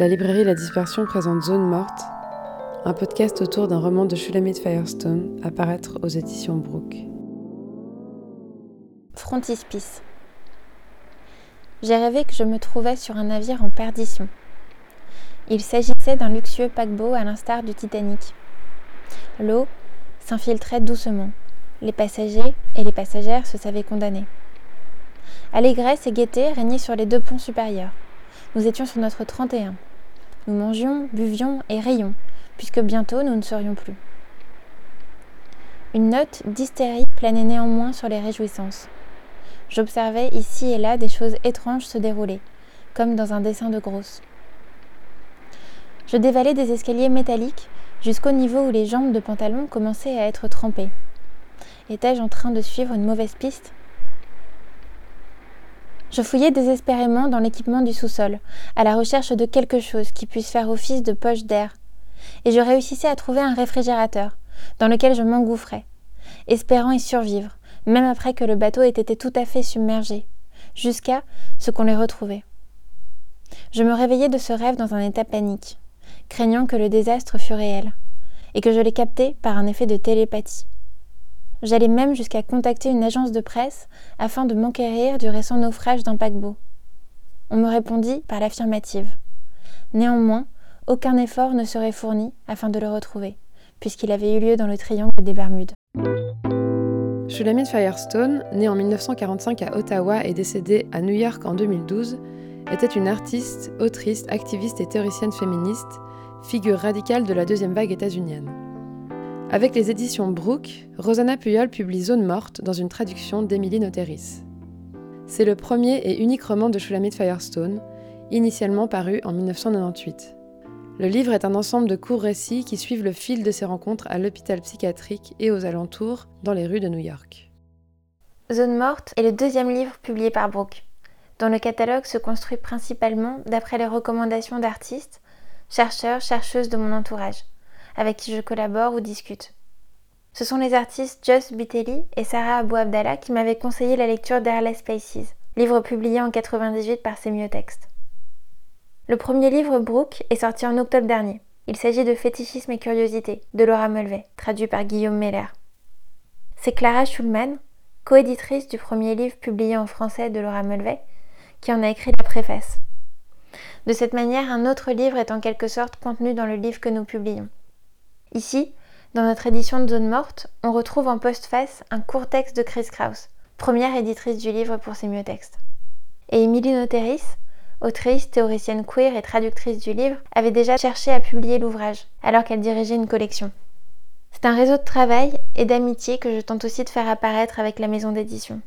La librairie La Dispersion présente Zone Morte, un podcast autour d'un roman de Shulamit Firestone à paraître aux éditions Brooke. Frontispice. J'ai rêvé que je me trouvais sur un navire en perdition. Il s'agissait d'un luxueux paquebot à l'instar du Titanic. L'eau s'infiltrait doucement. Les passagers et les passagères se savaient condamnés. Allégresse et gaieté régnaient sur les deux ponts supérieurs. Nous étions sur notre 31. Nous mangions, buvions et rayions, puisque bientôt nous ne serions plus. Une note d'hystérie planait néanmoins sur les réjouissances. J'observais ici et là des choses étranges se dérouler, comme dans un dessin de grosse. Je dévalais des escaliers métalliques jusqu'au niveau où les jambes de pantalon commençaient à être trempées. Étais-je en train de suivre une mauvaise piste? Je fouillais désespérément dans l'équipement du sous-sol, à la recherche de quelque chose qui puisse faire office de poche d'air, et je réussissais à trouver un réfrigérateur, dans lequel je m'engouffrais, espérant y survivre, même après que le bateau ait été tout à fait submergé, jusqu'à ce qu'on les retrouvait. Je me réveillais de ce rêve dans un état panique, craignant que le désastre fût réel, et que je l'ai capté par un effet de télépathie. J'allais même jusqu'à contacter une agence de presse afin de m'enquérir du récent naufrage d'un paquebot. On me répondit par l'affirmative. Néanmoins, aucun effort ne serait fourni afin de le retrouver, puisqu'il avait eu lieu dans le triangle des Bermudes. Shulamit Firestone, née en 1945 à Ottawa et décédée à New York en 2012, était une artiste, autrice, activiste et théoricienne féministe, figure radicale de la deuxième vague états-unienne. Avec les éditions Brooke, Rosanna Puyol publie Zone morte dans une traduction d'Emily Noteris. C'est le premier et unique roman de Shulamit Firestone, initialement paru en 1998. Le livre est un ensemble de courts récits qui suivent le fil de ses rencontres à l'hôpital psychiatrique et aux alentours, dans les rues de New York. Zone morte est le deuxième livre publié par Brooke, dont le catalogue se construit principalement d'après les recommandations d'artistes, chercheurs, chercheuses de mon entourage avec qui je collabore ou discute. Ce sont les artistes Just Bitelli et Sarah Abou Abdallah qui m'avaient conseillé la lecture d'Airless Places, livre publié en 98 par Semiotext. Le premier livre, Brooke, est sorti en octobre dernier. Il s'agit de Fétichisme et curiosité, de Laura Mulvey, traduit par Guillaume Meller. C'est Clara Schulman, coéditrice du premier livre publié en français de Laura Mulvey, qui en a écrit la préface. De cette manière, un autre livre est en quelque sorte contenu dans le livre que nous publions. Ici, dans notre édition de Zone Morte, on retrouve en postface un court texte de Chris Kraus, première éditrice du livre pour ses mieux textes. Et Emily Noteris, autrice, théoricienne queer et traductrice du livre, avait déjà cherché à publier l'ouvrage, alors qu'elle dirigeait une collection. C'est un réseau de travail et d'amitié que je tente aussi de faire apparaître avec la maison d'édition.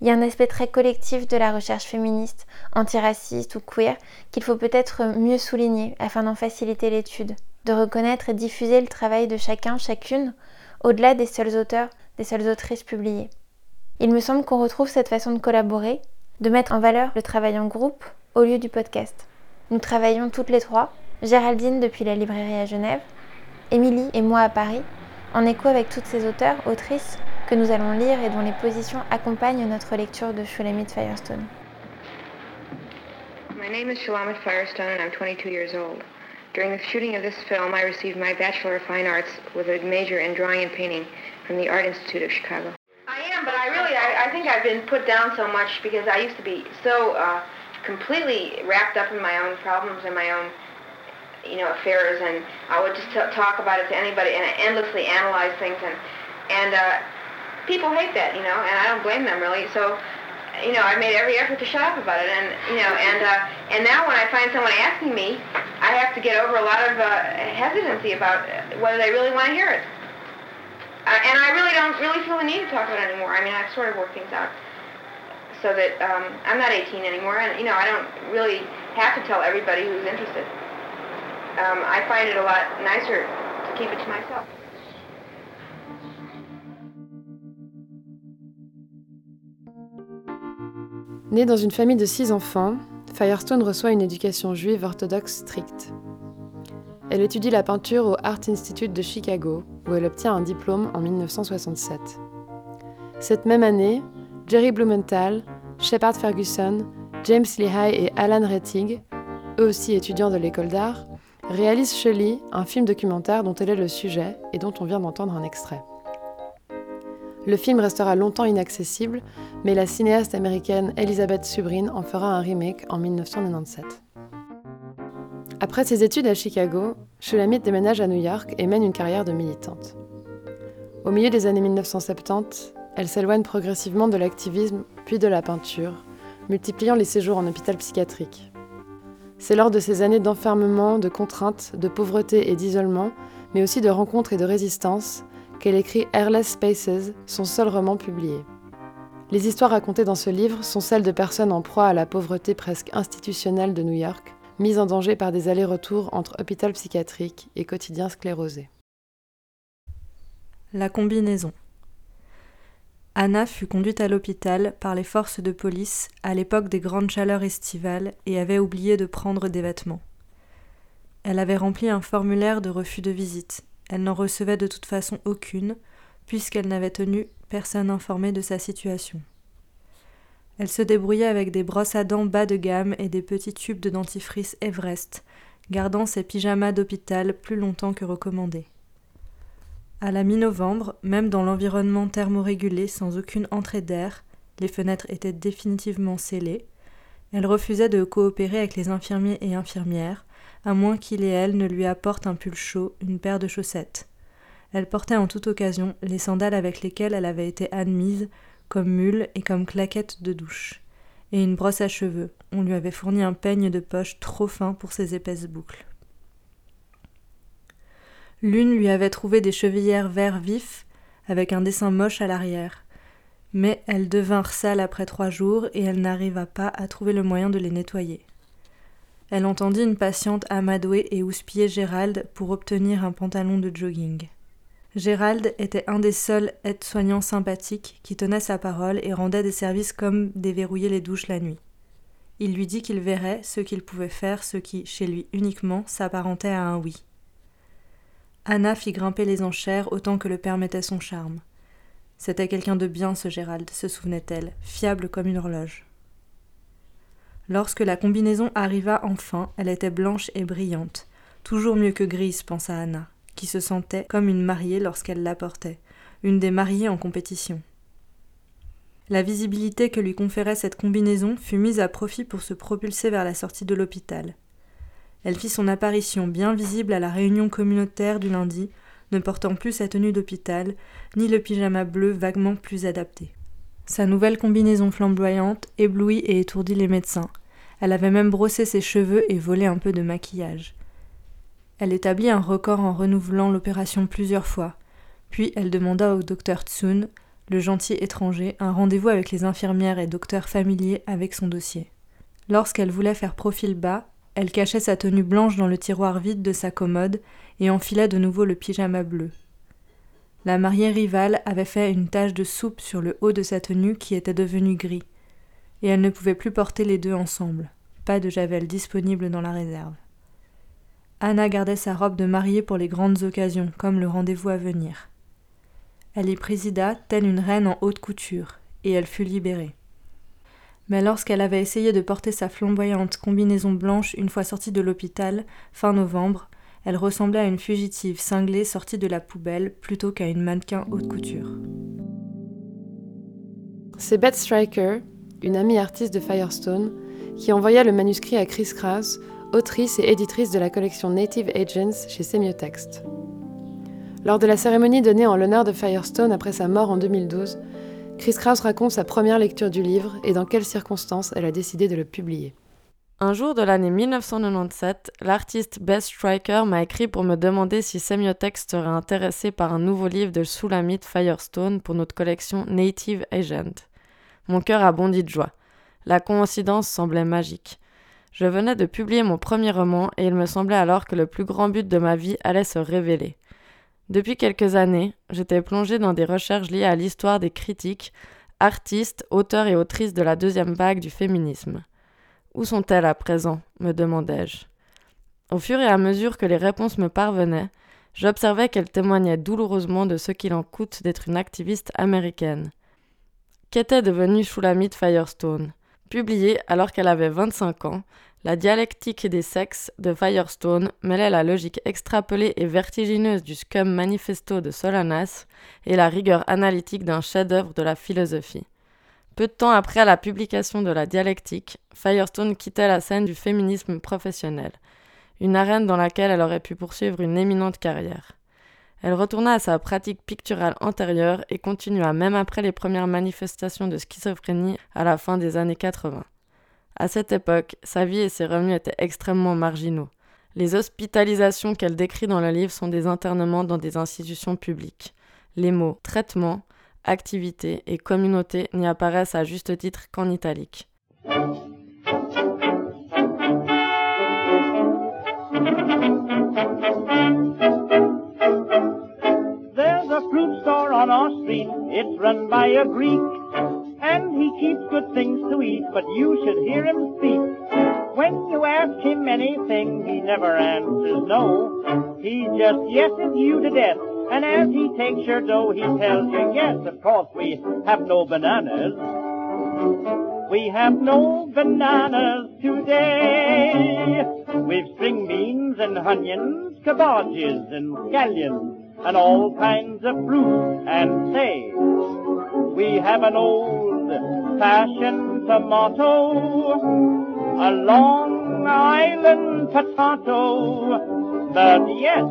Il y a un aspect très collectif de la recherche féministe, antiraciste ou queer qu'il faut peut-être mieux souligner afin d'en faciliter l'étude de reconnaître et diffuser le travail de chacun, chacune, au-delà des seuls auteurs, des seules autrices publiées. Il me semble qu'on retrouve cette façon de collaborer, de mettre en valeur le travail en groupe au lieu du podcast. Nous travaillons toutes les trois, Géraldine depuis la librairie à Genève, Émilie et moi à Paris, en écho avec toutes ces auteurs, autrices que nous allons lire et dont les positions accompagnent notre lecture de Shulamit Firestone. My name is Shulamit Firestone and I'm 22 years old. During the shooting of this film, I received my Bachelor of Fine Arts with a major in drawing and painting from the Art Institute of Chicago. I am, but I really, I, I think I've been put down so much because I used to be so uh, completely wrapped up in my own problems and my own, you know, affairs, and I would just talk about it to anybody and endlessly analyze things, and and uh, people hate that, you know, and I don't blame them really. So you know, I made every effort to shut up about it, and you know, and uh, and now when I find someone asking me, I have to get over a lot of uh, hesitancy about whether they really want to hear it. Uh, and I really don't really feel the need to talk about it anymore. I mean, I've sort of worked things out so that um, I'm not 18 anymore, and you know, I don't really have to tell everybody who's interested. Um, I find it a lot nicer to keep it to myself. Née dans une famille de six enfants, Firestone reçoit une éducation juive orthodoxe stricte. Elle étudie la peinture au Art Institute de Chicago, où elle obtient un diplôme en 1967. Cette même année, Jerry Blumenthal, Shepard Ferguson, James Lehigh et Alan Rettig eux aussi étudiants de l'école d'art, réalisent Shelley, un film documentaire dont elle est le sujet et dont on vient d'entendre un extrait. Le film restera longtemps inaccessible, mais la cinéaste américaine Elizabeth Subrin en fera un remake en 1997. Après ses études à Chicago, Shulamit déménage à New York et mène une carrière de militante. Au milieu des années 1970, elle s'éloigne progressivement de l'activisme puis de la peinture, multipliant les séjours en hôpital psychiatrique. C'est lors de ces années d'enfermement, de contraintes, de pauvreté et d'isolement, mais aussi de rencontres et de résistance, qu'elle écrit Airless Spaces, son seul roman publié. Les histoires racontées dans ce livre sont celles de personnes en proie à la pauvreté presque institutionnelle de New York, mises en danger par des allers-retours entre hôpital psychiatrique et quotidien sclérosé. La combinaison. Anna fut conduite à l'hôpital par les forces de police à l'époque des grandes chaleurs estivales et avait oublié de prendre des vêtements. Elle avait rempli un formulaire de refus de visite. Elle n'en recevait de toute façon aucune, puisqu'elle n'avait tenu personne informé de sa situation. Elle se débrouillait avec des brosses à dents bas de gamme et des petits tubes de dentifrice Everest, gardant ses pyjamas d'hôpital plus longtemps que recommandé. À la mi-novembre, même dans l'environnement thermorégulé sans aucune entrée d'air, les fenêtres étaient définitivement scellées. Elle refusait de coopérer avec les infirmiers et infirmières, à moins qu'il et elle ne lui apportent un pull chaud, une paire de chaussettes. Elle portait en toute occasion les sandales avec lesquelles elle avait été admise, comme mule et comme claquette de douche, et une brosse à cheveux. On lui avait fourni un peigne de poche trop fin pour ses épaisses boucles. L'une lui avait trouvé des chevillères vert vif, avec un dessin moche à l'arrière. Mais elles devinrent sales après trois jours et elle n'arriva pas à trouver le moyen de les nettoyer. Elle entendit une patiente amadouer et houspiller Gérald pour obtenir un pantalon de jogging. Gérald était un des seuls aides-soignants sympathiques qui tenait sa parole et rendait des services comme déverrouiller les douches la nuit. Il lui dit qu'il verrait ce qu'il pouvait faire, ce qui, chez lui uniquement, s'apparentait à un oui. Anna fit grimper les enchères autant que le permettait son charme. C'était quelqu'un de bien, ce Gérald, se souvenait-elle, fiable comme une horloge. Lorsque la combinaison arriva enfin, elle était blanche et brillante, toujours mieux que grise, pensa Anna, qui se sentait comme une mariée lorsqu'elle la portait, une des mariées en compétition. La visibilité que lui conférait cette combinaison fut mise à profit pour se propulser vers la sortie de l'hôpital. Elle fit son apparition bien visible à la réunion communautaire du lundi, ne portant plus sa tenue d'hôpital, ni le pyjama bleu vaguement plus adapté. Sa nouvelle combinaison flamboyante éblouit et étourdit les médecins. Elle avait même brossé ses cheveux et volé un peu de maquillage. Elle établit un record en renouvelant l'opération plusieurs fois. Puis elle demanda au docteur Tsun, le gentil étranger, un rendez-vous avec les infirmières et docteurs familiers avec son dossier. Lorsqu'elle voulait faire profil bas, elle cachait sa tenue blanche dans le tiroir vide de sa commode et enfila de nouveau le pyjama bleu. La mariée rivale avait fait une tache de soupe sur le haut de sa tenue qui était devenue gris, et elle ne pouvait plus porter les deux ensemble. Pas de javel disponible dans la réserve. Anna gardait sa robe de mariée pour les grandes occasions, comme le rendez-vous à venir. Elle y présida, telle une reine en haute couture, et elle fut libérée mais lorsqu'elle avait essayé de porter sa flamboyante combinaison blanche une fois sortie de l'hôpital, fin novembre, elle ressemblait à une fugitive cinglée sortie de la poubelle plutôt qu'à une mannequin haute couture. C'est Beth Stryker, une amie artiste de Firestone, qui envoya le manuscrit à Chris Krause, autrice et éditrice de la collection Native Agents chez Semiotext. Lors de la cérémonie donnée en l'honneur de Firestone après sa mort en 2012, Chris Kraus raconte sa première lecture du livre et dans quelles circonstances elle a décidé de le publier. Un jour de l'année 1997, l'artiste Beth Striker m'a écrit pour me demander si Semiotext serait intéressé par un nouveau livre de Shulamit Firestone pour notre collection Native Agent. Mon cœur a bondi de joie. La coïncidence semblait magique. Je venais de publier mon premier roman et il me semblait alors que le plus grand but de ma vie allait se révéler. Depuis quelques années, j'étais plongée dans des recherches liées à l'histoire des critiques, artistes, auteurs et autrices de la deuxième vague du féminisme. Où sont-elles à présent me demandai-je. Au fur et à mesure que les réponses me parvenaient, j'observais qu'elles témoignaient douloureusement de ce qu'il en coûte d'être une activiste américaine. Qu'était devenue Shulamit Firestone? Publiée alors qu'elle avait 25 ans, La dialectique des sexes de Firestone mêlait la logique extrapolée et vertigineuse du Scum Manifesto de Solanas et la rigueur analytique d'un chef-d'œuvre de la philosophie. Peu de temps après la publication de la dialectique, Firestone quittait la scène du féminisme professionnel, une arène dans laquelle elle aurait pu poursuivre une éminente carrière. Elle retourna à sa pratique picturale antérieure et continua même après les premières manifestations de schizophrénie à la fin des années 80. À cette époque, sa vie et ses revenus étaient extrêmement marginaux. Les hospitalisations qu'elle décrit dans le livre sont des internements dans des institutions publiques. Les mots traitement, activité et communauté n'y apparaissent à juste titre qu'en italique. There's a fruit store on our street, it's run by a Greek. and he keeps good things to eat, but you should hear him speak. When you ask him anything, he never answers no. He just yeses you to death, and as he takes your dough, he tells you, yes, of course, we have no bananas. We have no bananas today. We've string beans and onions, cabbages and scallions, and all kinds of fruit, and say, we have an old fashioned tomato, a Long Island potato, but yes,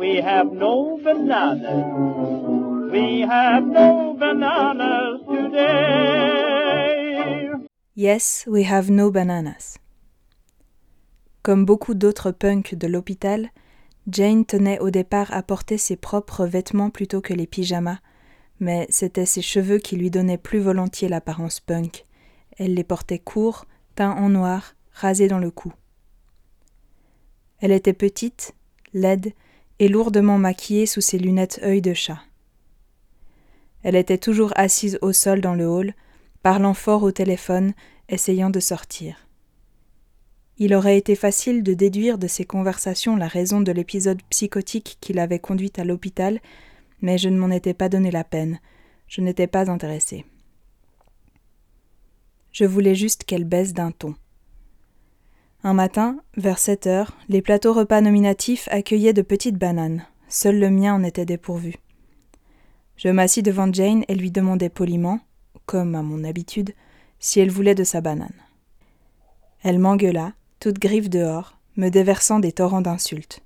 we have no bananas. We have no bananas today. Yes, we have no bananas. Comme beaucoup d'autres punks de l'hôpital, Jane tenait au départ à porter ses propres vêtements plutôt que les pyjamas, mais c'étaient ses cheveux qui lui donnaient plus volontiers l'apparence punk. Elle les portait courts, teints en noir, rasés dans le cou. Elle était petite, laide et lourdement maquillée sous ses lunettes œil de chat. Elle était toujours assise au sol dans le hall, parlant fort au téléphone, essayant de sortir. Il aurait été facile de déduire de ces conversations la raison de l'épisode psychotique qui l'avait conduite à l'hôpital, mais je ne m'en étais pas donné la peine, je n'étais pas intéressé. Je voulais juste qu'elle baisse d'un ton. Un matin, vers sept heures, les plateaux repas nominatifs accueillaient de petites bananes. Seul le mien en était dépourvu. Je m'assis devant Jane et lui demandai poliment, comme à mon habitude, si elle voulait de sa banane. Elle m'engueula, toute griffe dehors, me déversant des torrents d'insultes.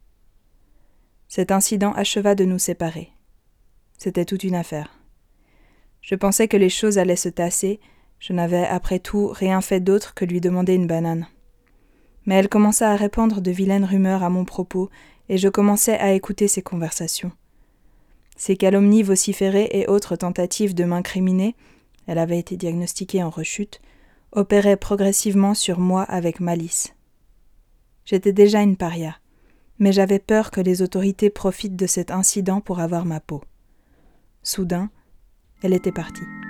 Cet incident acheva de nous séparer. C'était toute une affaire. Je pensais que les choses allaient se tasser, je n'avais après tout rien fait d'autre que lui demander une banane. Mais elle commença à répandre de vilaines rumeurs à mon propos, et je commençais à écouter ses conversations. Ses calomnies vociférées et autres tentatives de m'incriminer, elle avait été diagnostiquée en rechute, opéraient progressivement sur moi avec malice. J'étais déjà une paria, mais j'avais peur que les autorités profitent de cet incident pour avoir ma peau. Soudain, elle était partie.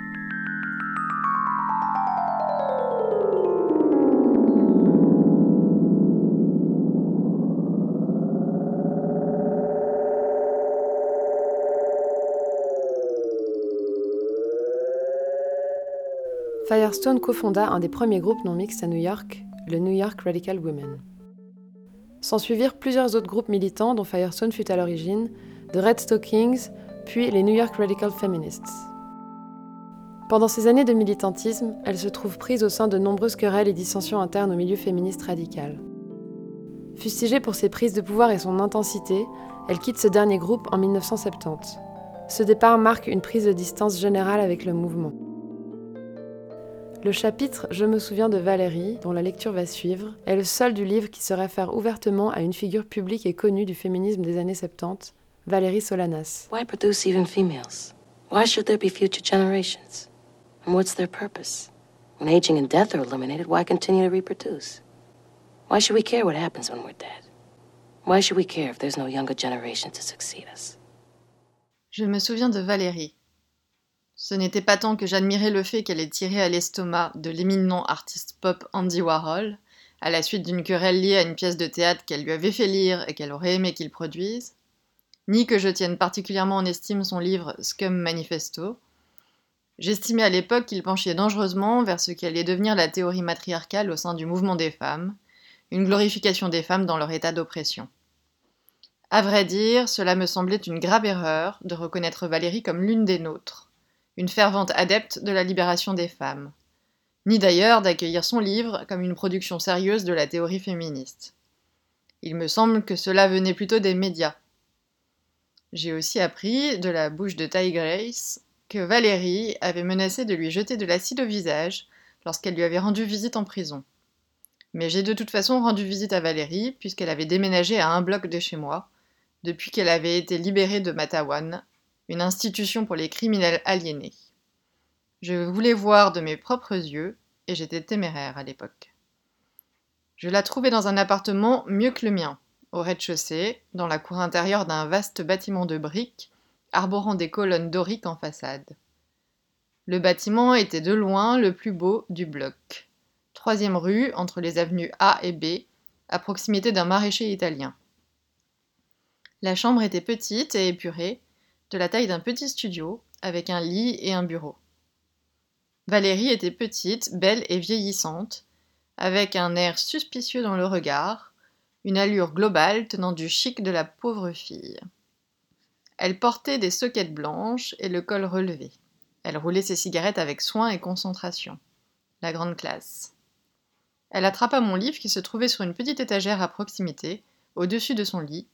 Firestone cofonda un des premiers groupes non mixtes à New York, le New York Radical Women. S'ensuivirent plusieurs autres groupes militants dont Firestone fut à l'origine, The Red Stockings, puis les New York Radical Feminists. Pendant ces années de militantisme, elle se trouve prise au sein de nombreuses querelles et dissensions internes au milieu féministe radical. Fustigée pour ses prises de pouvoir et son intensité, elle quitte ce dernier groupe en 1970. Ce départ marque une prise de distance générale avec le mouvement. Le chapitre Je me souviens de Valérie, dont la lecture va suivre, est le seul du livre qui se réfère ouvertement à une figure publique et connue du féminisme des années 70, Valérie Solanas. Why produce even females? Why should there be future generations? And what's their purpose? When aging and death are eliminated, why continue to reproduce? Why should we care what happens when we're dead? Why should we care if there's no younger generation to succeed us? Je me souviens de Valérie. Ce n'était pas tant que j'admirais le fait qu'elle ait tiré à l'estomac de l'éminent artiste pop Andy Warhol, à la suite d'une querelle liée à une pièce de théâtre qu'elle lui avait fait lire et qu'elle aurait aimé qu'il produise, ni que je tienne particulièrement en estime son livre Scum Manifesto. J'estimais à l'époque qu'il penchait dangereusement vers ce qui allait devenir la théorie matriarcale au sein du mouvement des femmes, une glorification des femmes dans leur état d'oppression. À vrai dire, cela me semblait une grave erreur de reconnaître Valérie comme l'une des nôtres, une fervente adepte de la libération des femmes, ni d'ailleurs d'accueillir son livre comme une production sérieuse de la théorie féministe. Il me semble que cela venait plutôt des médias. J'ai aussi appris, de la bouche de Ty Grace, que Valérie avait menacé de lui jeter de l'acide au visage lorsqu'elle lui avait rendu visite en prison. Mais j'ai de toute façon rendu visite à Valérie, puisqu'elle avait déménagé à un bloc de chez moi, depuis qu'elle avait été libérée de Matawan, une institution pour les criminels aliénés. Je voulais voir de mes propres yeux, et j'étais téméraire à l'époque. Je la trouvais dans un appartement mieux que le mien, au rez-de-chaussée, dans la cour intérieure d'un vaste bâtiment de briques, arborant des colonnes doriques en façade. Le bâtiment était de loin le plus beau du bloc. Troisième rue, entre les avenues A et B, à proximité d'un maraîcher italien. La chambre était petite et épurée, de la taille d'un petit studio, avec un lit et un bureau. Valérie était petite, belle et vieillissante, avec un air suspicieux dans le regard, une allure globale tenant du chic de la pauvre fille. Elle portait des soquettes blanches et le col relevé. Elle roulait ses cigarettes avec soin et concentration. La grande classe. Elle attrapa mon livre qui se trouvait sur une petite étagère à proximité, au-dessus de son lit,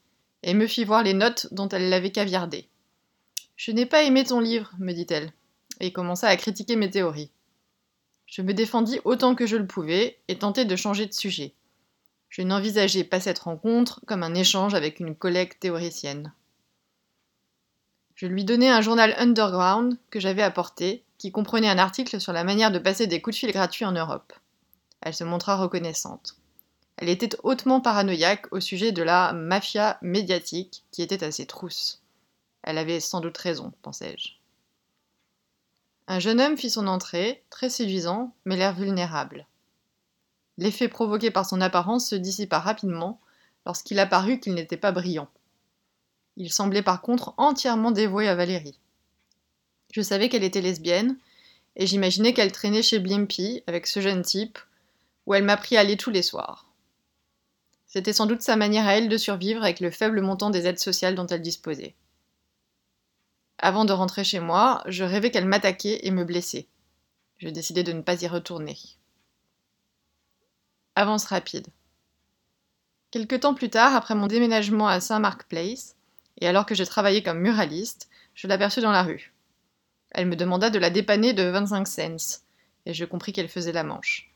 et me fit voir les notes dont elle l'avait caviardé. Je n'ai pas aimé ton livre, me dit-elle, et commença à critiquer mes théories. Je me défendis autant que je le pouvais et tentai de changer de sujet. Je n'envisageais pas cette rencontre comme un échange avec une collègue théoricienne. Je lui donnai un journal underground que j'avais apporté, qui comprenait un article sur la manière de passer des coups de fil gratuits en Europe. Elle se montra reconnaissante. Elle était hautement paranoïaque au sujet de la mafia médiatique qui était à ses trousses. Elle avait sans doute raison, pensai-je. Un jeune homme fit son entrée, très séduisant, mais l'air vulnérable. L'effet provoqué par son apparence se dissipa rapidement lorsqu'il apparut qu'il n'était pas brillant. Il semblait par contre entièrement dévoué à Valérie. Je savais qu'elle était lesbienne, et j'imaginais qu'elle traînait chez Blimpy avec ce jeune type, où elle m'apprit à aller tous les soirs. C'était sans doute sa manière à elle de survivre avec le faible montant des aides sociales dont elle disposait. Avant de rentrer chez moi, je rêvais qu'elle m'attaquait et me blessait. Je décidai de ne pas y retourner. Avance rapide. Quelque temps plus tard, après mon déménagement à Saint-Mark Place, et alors que je travaillais comme muraliste, je l'aperçus dans la rue. Elle me demanda de la dépanner de 25 cents, et je compris qu'elle faisait la manche.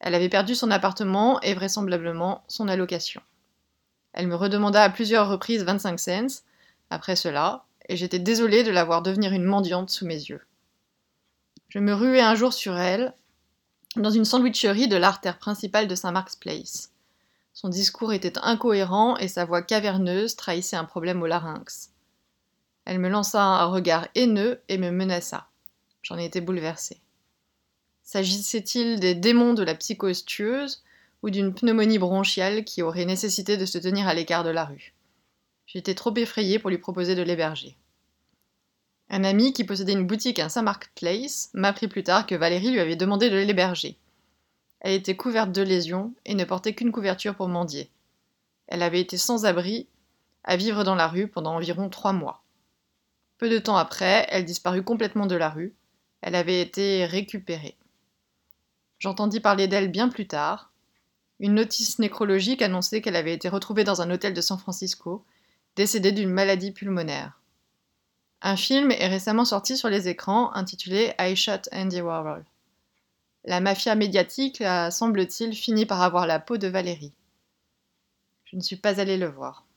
Elle avait perdu son appartement et vraisemblablement son allocation. Elle me redemanda à plusieurs reprises 25 cents, après cela, et j'étais désolée de la voir devenir une mendiante sous mes yeux. Je me ruai un jour sur elle, dans une sandwicherie de l'artère principale de Saint Mark's Place. Son discours était incohérent et sa voix caverneuse trahissait un problème au larynx. Elle me lança un regard haineux et me menaça. J'en étais bouleversée. S'agissait-il des démons de la psychose tueuse ou d'une pneumonie bronchiale qui aurait nécessité de se tenir à l'écart de la rue? J'étais trop effrayée pour lui proposer de l'héberger. Un ami qui possédait une boutique à Saint-Mark Place m'apprit plus tard que Valérie lui avait demandé de l'héberger. Elle était couverte de lésions et ne portait qu'une couverture pour mendier. Elle avait été sans abri, à vivre dans la rue pendant environ trois mois. Peu de temps après, elle disparut complètement de la rue. Elle avait été récupérée. J'entendis parler d'elle bien plus tard. Une notice nécrologique annonçait qu'elle avait été retrouvée dans un hôtel de San Francisco, décédée d'une maladie pulmonaire. Un film est récemment sorti sur les écrans intitulé I Shot Andy Warhol. La mafia médiatique a, semble-t-il, fini par avoir la peau de Valérie. Je ne suis pas allée le voir.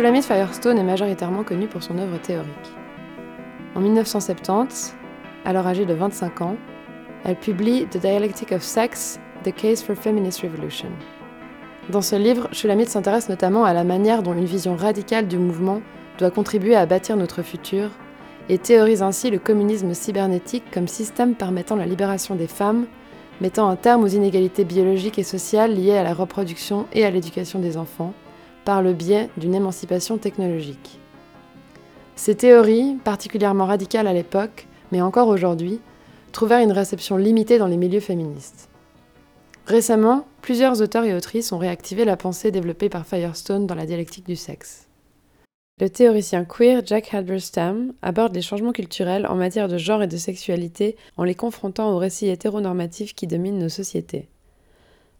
Shulamit Firestone est majoritairement connue pour son œuvre théorique. En 1970, alors âgée de 25 ans, elle publie The Dialectic of Sex, The Case for Feminist Revolution. Dans ce livre, Shulamit s'intéresse notamment à la manière dont une vision radicale du mouvement doit contribuer à bâtir notre futur et théorise ainsi le communisme cybernétique comme système permettant la libération des femmes, mettant un terme aux inégalités biologiques et sociales liées à la reproduction et à l'éducation des enfants, par le biais d'une émancipation technologique. Ces théories, particulièrement radicales à l'époque, mais encore aujourd'hui, trouvèrent une réception limitée dans les milieux féministes. Récemment, plusieurs auteurs et autrices ont réactivé la pensée développée par Firestone dans la dialectique du sexe. Le théoricien queer Jack Halberstam aborde les changements culturels en matière de genre et de sexualité en les confrontant aux récits hétéronormatifs qui dominent nos sociétés.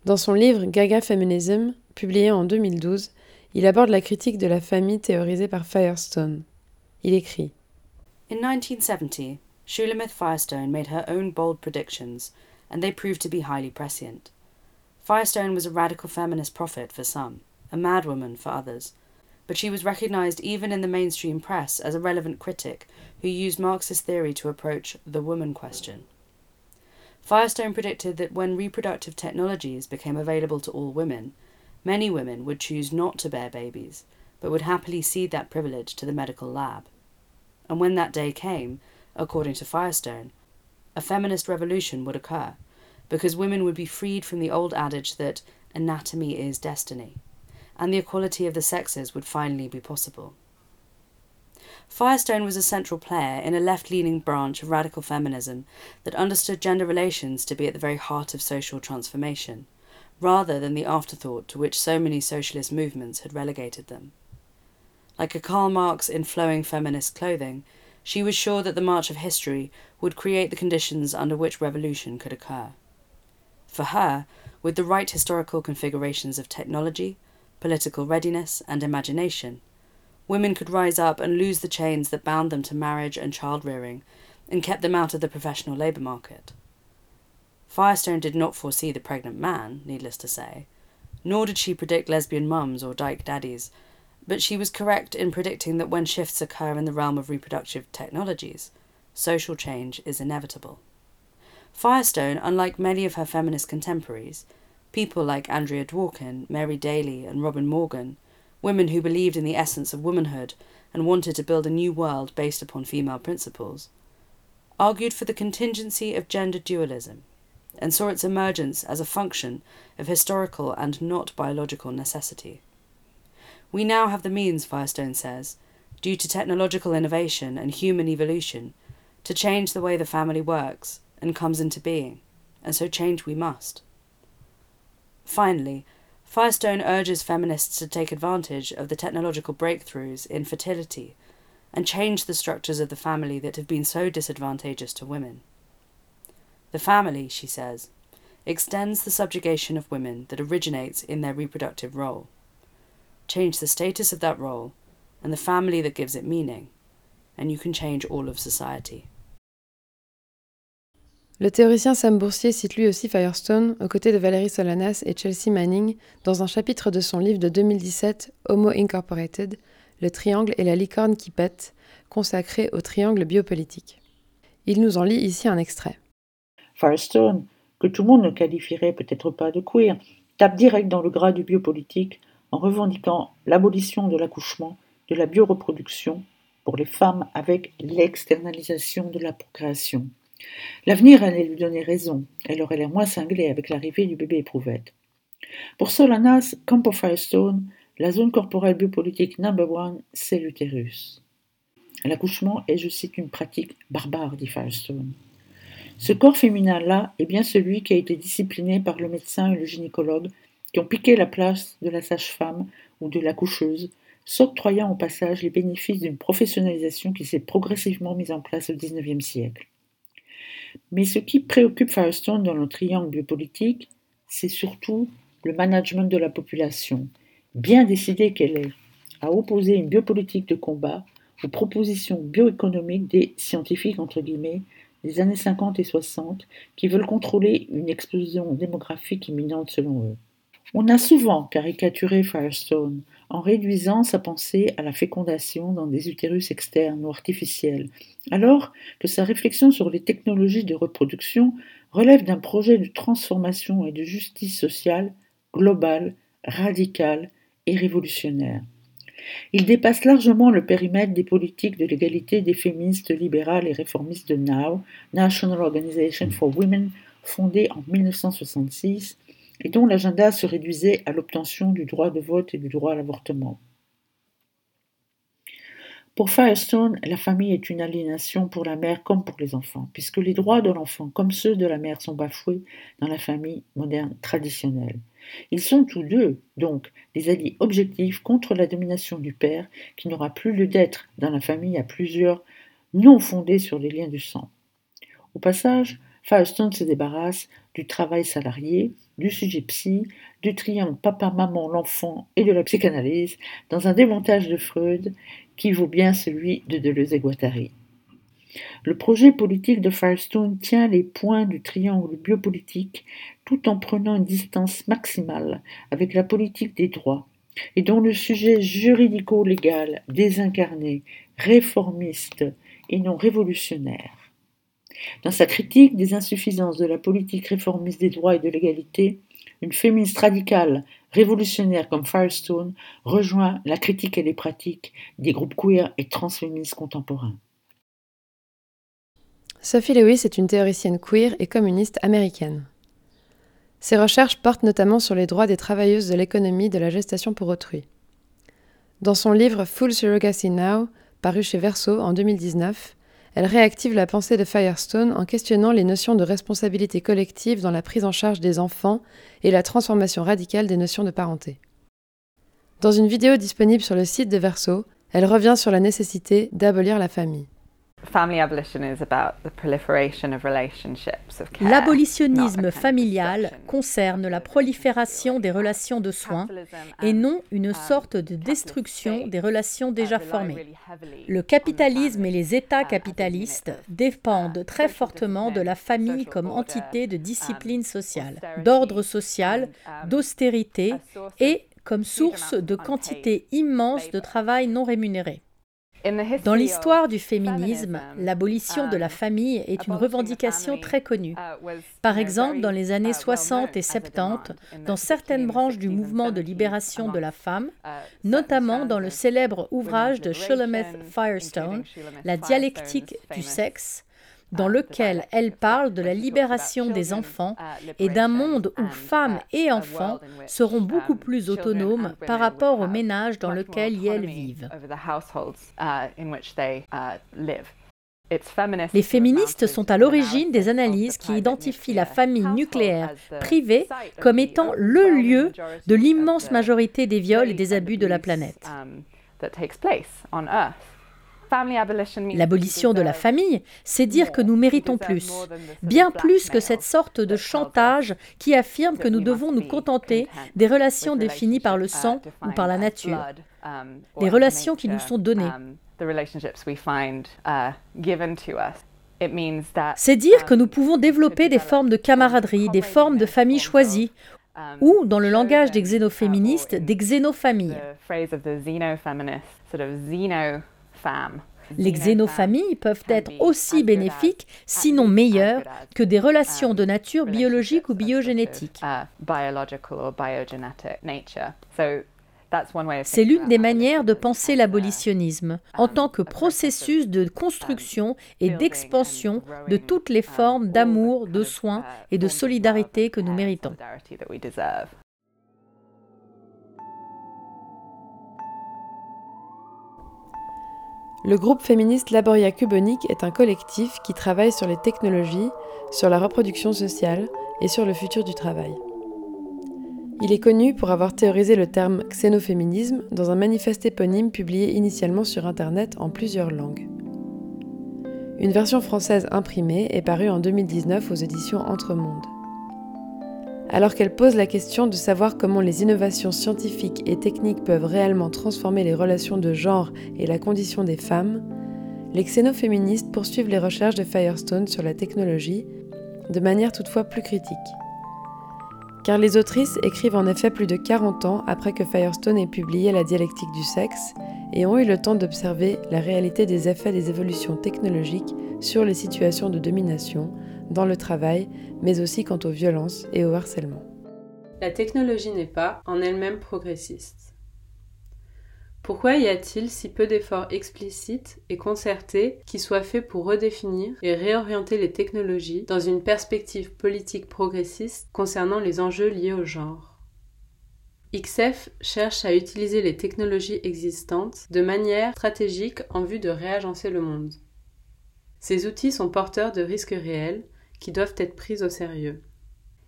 Dans son livre Gaga Feminism, publié en 2012, il aborde la critique de la famille théorisée par Firestone. Il écrit In 1970, Shulamith Firestone made her own bold predictions, and they proved to be highly prescient. Firestone was a radical feminist prophet for some, a madwoman for others, but she was recognized even in the mainstream press as a relevant critic who used Marxist theory to approach the woman question. Firestone predicted that when reproductive technologies became available to all women, many women would choose not to bear babies, but would happily cede that privilege to the medical lab. And when that day came, according to Firestone, a feminist revolution would occur, because women would be freed from the old adage that anatomy is destiny, and the equality of the sexes would finally be possible. Firestone was a central player in a left leaning branch of radical feminism that understood gender relations to be at the very heart of social transformation, rather than the afterthought to which so many socialist movements had relegated them. Like a Karl Marx in flowing feminist clothing, she was sure that the march of history would create the conditions under which revolution could occur. For her, with the right historical configurations of technology, political readiness, and imagination, women could rise up and lose the chains that bound them to marriage and child rearing and kept them out of the professional labour market. Firestone did not foresee the pregnant man, needless to say, nor did she predict lesbian mums or dyke daddies, but she was correct in predicting that when shifts occur in the realm of reproductive technologies, social change is inevitable. Firestone, unlike many of her feminist contemporaries, people like Andrea Dworkin, Mary Daly, and Robin Morgan, women who believed in the essence of womanhood and wanted to build a new world based upon female principles, argued for the contingency of gender dualism and saw its emergence as a function of historical and not biological necessity. We now have the means, Firestone says, due to technological innovation and human evolution, to change the way the family works and comes into being, and so change we must. Finally, Firestone urges feminists to take advantage of the technological breakthroughs in fertility and change the structures of the family that have been so disadvantageous to women. The family, she says, extends the subjugation of women that originates in their reproductive role. Change the status of that role and the family that gives it meaning, and you can change all of society. Le théoricien Sam Boursier cite lui aussi Firestone aux côtés de Valérie Solanas et Chelsea Manning dans un chapitre de son livre de 2017 Homo Incorporated, Le triangle et la licorne qui pète, consacré au triangle biopolitique. Il nous en lit ici un extrait. Firestone, que tout le monde ne qualifierait peut-être pas de queer, tape direct dans le gras du biopolitique en revendiquant l'abolition de l'accouchement, de la bioreproduction pour les femmes avec l'externalisation de la procréation. L'avenir allait lui donner raison, elle aurait l'air moins cinglée avec l'arrivée du bébé éprouvette. Pour Solanas, comme pour Firestone, la zone corporelle biopolitique number one, c'est l'utérus. L'accouchement est, je cite, une pratique barbare, dit Firestone. Ce corps féminin-là est bien celui qui a été discipliné par le médecin et le gynécologue qui ont piqué la place de la sage-femme ou de la coucheuse, s'octroyant au passage les bénéfices d'une professionnalisation qui s'est progressivement mise en place au XIXe siècle. Mais ce qui préoccupe Firestone dans le triangle biopolitique, c'est surtout le management de la population, bien décidée qu'elle est à opposer une biopolitique de combat aux propositions bioéconomiques des scientifiques, entre guillemets, des années 50 et 60, qui veulent contrôler une explosion démographique imminente selon eux. On a souvent caricaturé Firestone en réduisant sa pensée à la fécondation dans des utérus externes ou artificiels, alors que sa réflexion sur les technologies de reproduction relève d'un projet de transformation et de justice sociale global, radical et révolutionnaire. Il dépasse largement le périmètre des politiques de l'égalité des féministes libérales et réformistes de NOW, National Organization for Women, fondée en 1966, et dont l'agenda se réduisait à l'obtention du droit de vote et du droit à l'avortement. Pour Firestone, la famille est une aliénation pour la mère comme pour les enfants, puisque les droits de l'enfant comme ceux de la mère sont bafoués dans la famille moderne traditionnelle. Ils sont tous deux, donc, des alliés objectifs contre la domination du père, qui n'aura plus lieu d'être dans la famille à plusieurs, non fondée sur les liens du sang. Au passage, Firestone se débarrasse du travail salarié, du sujet psy, du triangle papa-maman-l'enfant et de la psychanalyse dans un démontage de Freud qui vaut bien celui de Deleuze et Guattari. Le projet politique de Firestone tient les points du triangle biopolitique tout en prenant une distance maximale avec la politique des droits, et dont le sujet juridico-légal, désincarné, réformiste et non révolutionnaire. Dans sa critique des insuffisances de la politique réformiste des droits et de l'égalité, une féministe radicale, révolutionnaire comme Firestone rejoint la critique et les pratiques des groupes queer et transféministes contemporains. Sophie Lewis est une théoricienne queer et communiste américaine. Ses recherches portent notamment sur les droits des travailleuses de l'économie de la gestation pour autrui. Dans son livre Full Surrogacy Now, paru chez Verso en 2019, elle réactive la pensée de Firestone en questionnant les notions de responsabilité collective dans la prise en charge des enfants et la transformation radicale des notions de parenté. Dans une vidéo disponible sur le site de Verso, elle revient sur la nécessité d'abolir la famille. L'abolitionnisme familial concerne la prolifération des relations de soins et non une sorte de destruction des relations déjà formées. Le capitalisme et les États capitalistes dépendent très fortement de la famille comme entité de discipline sociale, d'ordre social, d'austérité et comme source de quantité immense de travail non rémunéré. Dans l'histoire du féminisme, l'abolition de la um, famille est une revendication très connue. Uh, Par exemple, dans les années 60 uh, et 70, dans certaines branches du mouvement de libération de la femme, uh, notamment dans le célèbre ouvrage de Shulamith Firestone, La dialectique du sexe, dans lequel elle parle de la libération des enfants et d'un monde où femmes et enfants seront beaucoup plus autonomes par rapport au ménage dans lequel elles vivent. Les féministes sont à l'origine des analyses qui identifient la famille nucléaire privée comme étant le lieu de l'immense majorité des viols et des abus de la planète. L'abolition de la famille, c'est dire que nous méritons plus, bien plus que cette sorte de chantage qui affirme que nous devons nous contenter des relations définies par le sang ou par la nature, des relations qui nous sont données. C'est dire que nous pouvons développer des formes de camaraderie, des formes de famille choisies, ou, dans le langage des xénoféministes, des xénofamilles. Les xénofamilles peuvent être aussi bénéfiques, sinon meilleures, que des relations de nature biologique ou biogénétique. C'est l'une des manières de penser l'abolitionnisme. En tant que processus de construction et d'expansion de toutes les formes d'amour, de soins et de solidarité que nous méritons. Le groupe féministe Laboria Cubonic est un collectif qui travaille sur les technologies, sur la reproduction sociale et sur le futur du travail. Il est connu pour avoir théorisé le terme xénoféminisme dans un manifeste éponyme publié initialement sur Internet en plusieurs langues. Une version française imprimée est parue en 2019 aux éditions Entre Mondes alors qu'elle pose la question de savoir comment les innovations scientifiques et techniques peuvent réellement transformer les relations de genre et la condition des femmes, les xénoféministes poursuivent les recherches de Firestone sur la technologie, de manière toutefois plus critique. car les autrices écrivent en effet plus de 40 ans après que Firestone ait publié La dialectique du sexe et ont eu le temps d'observer la réalité des effets des évolutions technologiques sur les situations de domination, dans le travail, mais aussi quant aux violences et au harcèlement. La technologie n'est pas en elle-même progressiste. Pourquoi y a-t-il si peu d'efforts explicites et concertés qui soient faits pour redéfinir et réorienter les technologies dans une perspective politique progressiste concernant les enjeux liés au genre? XF cherche à utiliser les technologies existantes de manière stratégique en vue de réagencer le monde. Ces outils sont porteurs de risques réels qui doivent être pris au sérieux.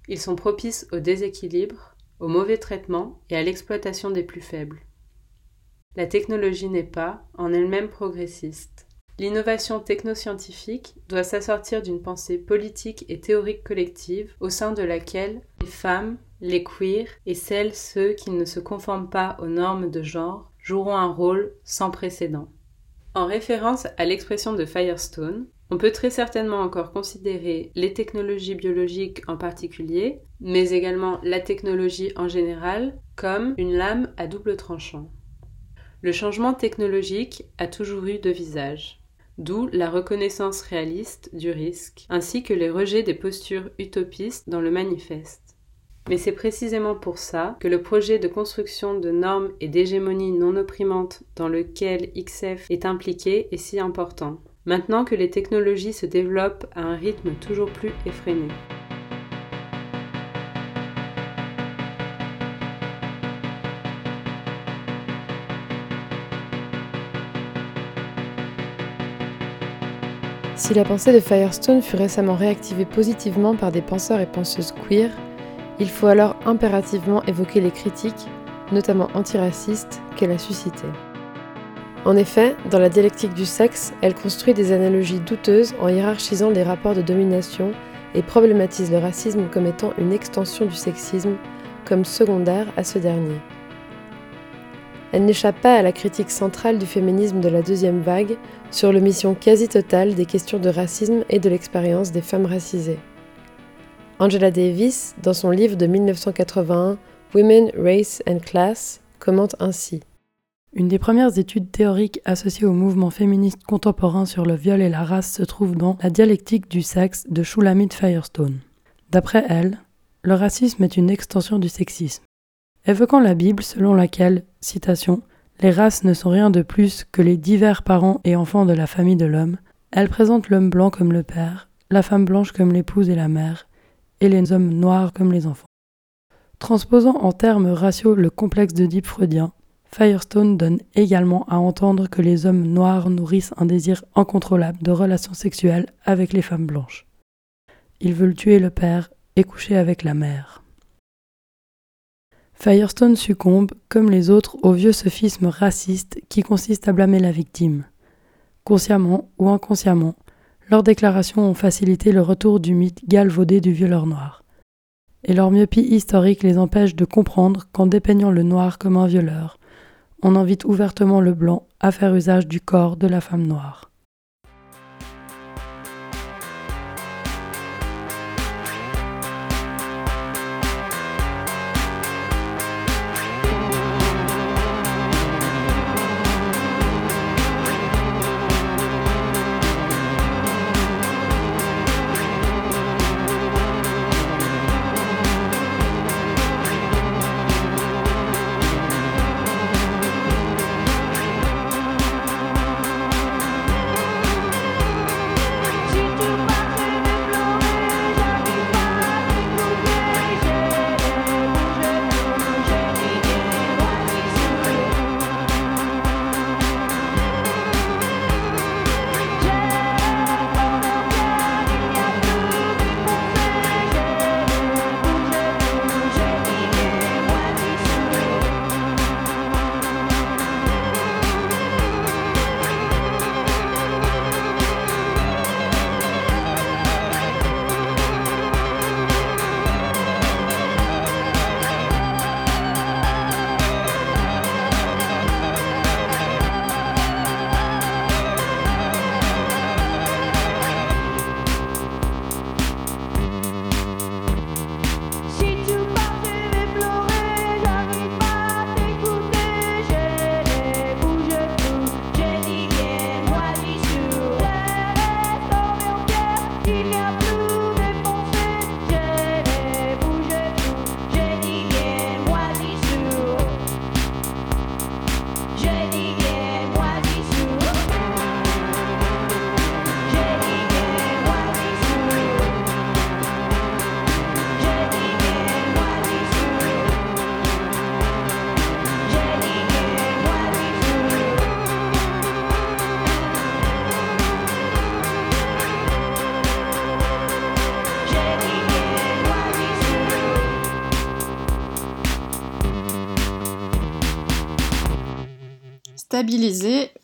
Ils sont propices au déséquilibre, au mauvais traitement et à l'exploitation des plus faibles. La technologie n'est pas, en elle-même, progressiste. L'innovation technoscientifique doit s'assortir d'une pensée politique et théorique collective au sein de laquelle les femmes, les queers et celles ceux qui ne se conforment pas aux normes de genre joueront un rôle sans précédent. En référence à l'expression de Firestone, on peut très certainement encore considérer les technologies biologiques en particulier, mais également la technologie en général, comme une lame à double tranchant. Le changement technologique a toujours eu deux visages, d'où la reconnaissance réaliste du risque, ainsi que les rejets des postures utopistes dans le manifeste. Mais c'est précisément pour ça que le projet de construction de normes et d'hégémonie non opprimantes dans lequel XF est impliqué est si important, maintenant que les technologies se développent à un rythme toujours plus effréné. Si la pensée de Firestone fut récemment réactivée positivement par des penseurs et penseuses queer, il faut alors impérativement évoquer les critiques, notamment antiracistes, qu'elle a suscitées. En effet, dans la dialectique du sexe, elle construit des analogies douteuses en hiérarchisant les rapports de domination et problématise le racisme comme étant une extension du sexisme, comme secondaire à ce dernier. Elle n'échappe pas à la critique centrale du féminisme de la deuxième vague sur l'omission quasi totale des questions de racisme et de l'expérience des femmes racisées. Angela Davis, dans son livre de 1981 Women, Race and Class, commente ainsi. Une des premières études théoriques associées au mouvement féministe contemporain sur le viol et la race se trouve dans La dialectique du sexe de Shulamit Firestone. D'après elle, le racisme est une extension du sexisme évoquant la Bible selon laquelle, citation, les races ne sont rien de plus que les divers parents et enfants de la famille de l'homme, elle présente l'homme blanc comme le père, la femme blanche comme l'épouse et la mère, et les hommes noirs comme les enfants. Transposant en termes raciaux le complexe de Deep freudien, Firestone donne également à entendre que les hommes noirs nourrissent un désir incontrôlable de relations sexuelles avec les femmes blanches. Ils veulent tuer le père et coucher avec la mère. Firestone succombe, comme les autres, au vieux sophisme raciste qui consiste à blâmer la victime. Consciemment ou inconsciemment, leurs déclarations ont facilité le retour du mythe galvaudé du violeur noir. Et leur myopie historique les empêche de comprendre qu'en dépeignant le noir comme un violeur, on invite ouvertement le blanc à faire usage du corps de la femme noire.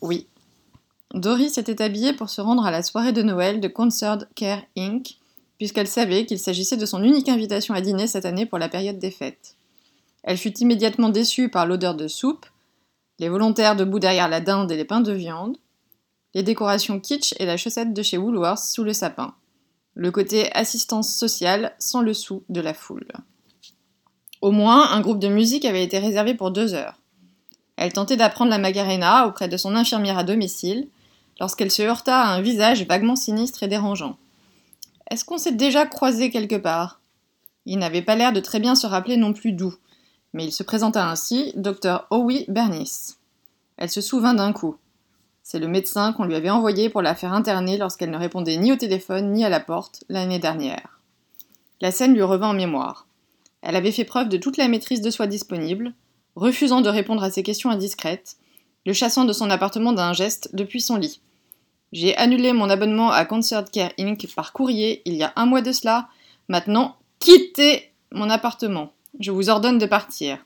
Oui. Doris était habillée pour se rendre à la soirée de Noël de Concert Care Inc., puisqu'elle savait qu'il s'agissait de son unique invitation à dîner cette année pour la période des fêtes. Elle fut immédiatement déçue par l'odeur de soupe, les volontaires debout derrière la dinde et les pains de viande, les décorations kitsch et la chaussette de chez Woolworth sous le sapin, le côté assistance sociale sans le sou de la foule. Au moins, un groupe de musique avait été réservé pour deux heures. Elle tentait d'apprendre la Macarena auprès de son infirmière à domicile lorsqu'elle se heurta à un visage vaguement sinistre et dérangeant. Est-ce qu'on s'est déjà croisé quelque part? Il n'avait pas l'air de très bien se rappeler non plus d'où, mais il se présenta ainsi, docteur Howie Bernice. Elle se souvint d'un coup. C'est le médecin qu'on lui avait envoyé pour la faire interner lorsqu'elle ne répondait ni au téléphone ni à la porte l'année dernière. La scène lui revint en mémoire. Elle avait fait preuve de toute la maîtrise de soi disponible, refusant de répondre à ses questions indiscrètes, le chassant de son appartement d'un geste depuis son lit. J'ai annulé mon abonnement à Concert Care Inc. par courrier il y a un mois de cela. Maintenant, quittez mon appartement. Je vous ordonne de partir.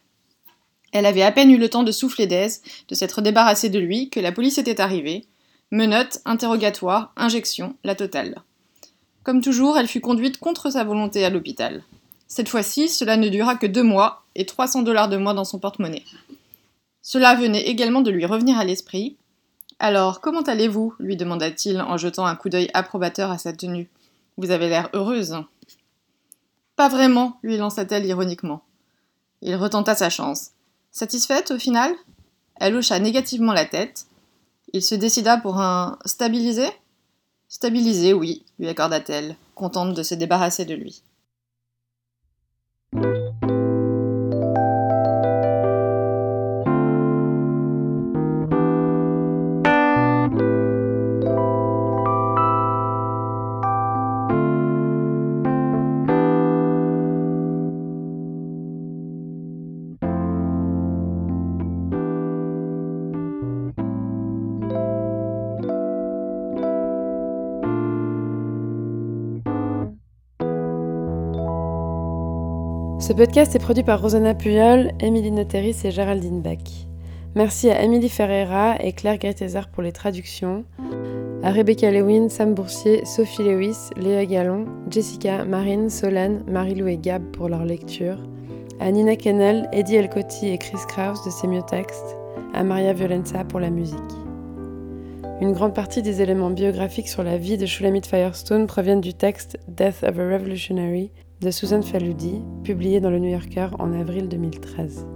Elle avait à peine eu le temps de souffler d'aise, de s'être débarrassée de lui, que la police était arrivée. Menottes, interrogatoire, injection, la totale. Comme toujours, elle fut conduite contre sa volonté à l'hôpital. Cette fois-ci, cela ne dura que deux mois et 300 dollars de moins dans son porte-monnaie. Cela venait également de lui revenir à l'esprit. Alors, comment allez-vous? lui demanda-t-il en jetant un coup d'œil approbateur à sa tenue. Vous avez l'air heureuse. Pas vraiment, lui lança-t-elle ironiquement. Il retenta sa chance. Satisfaite au final? Elle hocha négativement la tête. Il se décida pour un stabilisé? Stabilisé, oui, lui accorda-t-elle, contente de se débarrasser de lui. Thank you. Ce podcast est produit par Rosanna Puyol, Émilie Noteris et Géraldine Bach. Merci à Émilie Ferreira et Claire Gretezer pour les traductions, à Rebecca Lewin, Sam Boursier, Sophie Lewis, Léa Gallon, Jessica, Marine, Solène, Marie-Lou et Gab pour leur lecture, à Nina Kennel, Eddie Elcotti et Chris Kraus de Semiotext, à Maria Violenza pour la musique. Une grande partie des éléments biographiques sur la vie de Shulamit Firestone proviennent du texte Death of a Revolutionary de Susan Faludi, publié dans le New Yorker en avril 2013.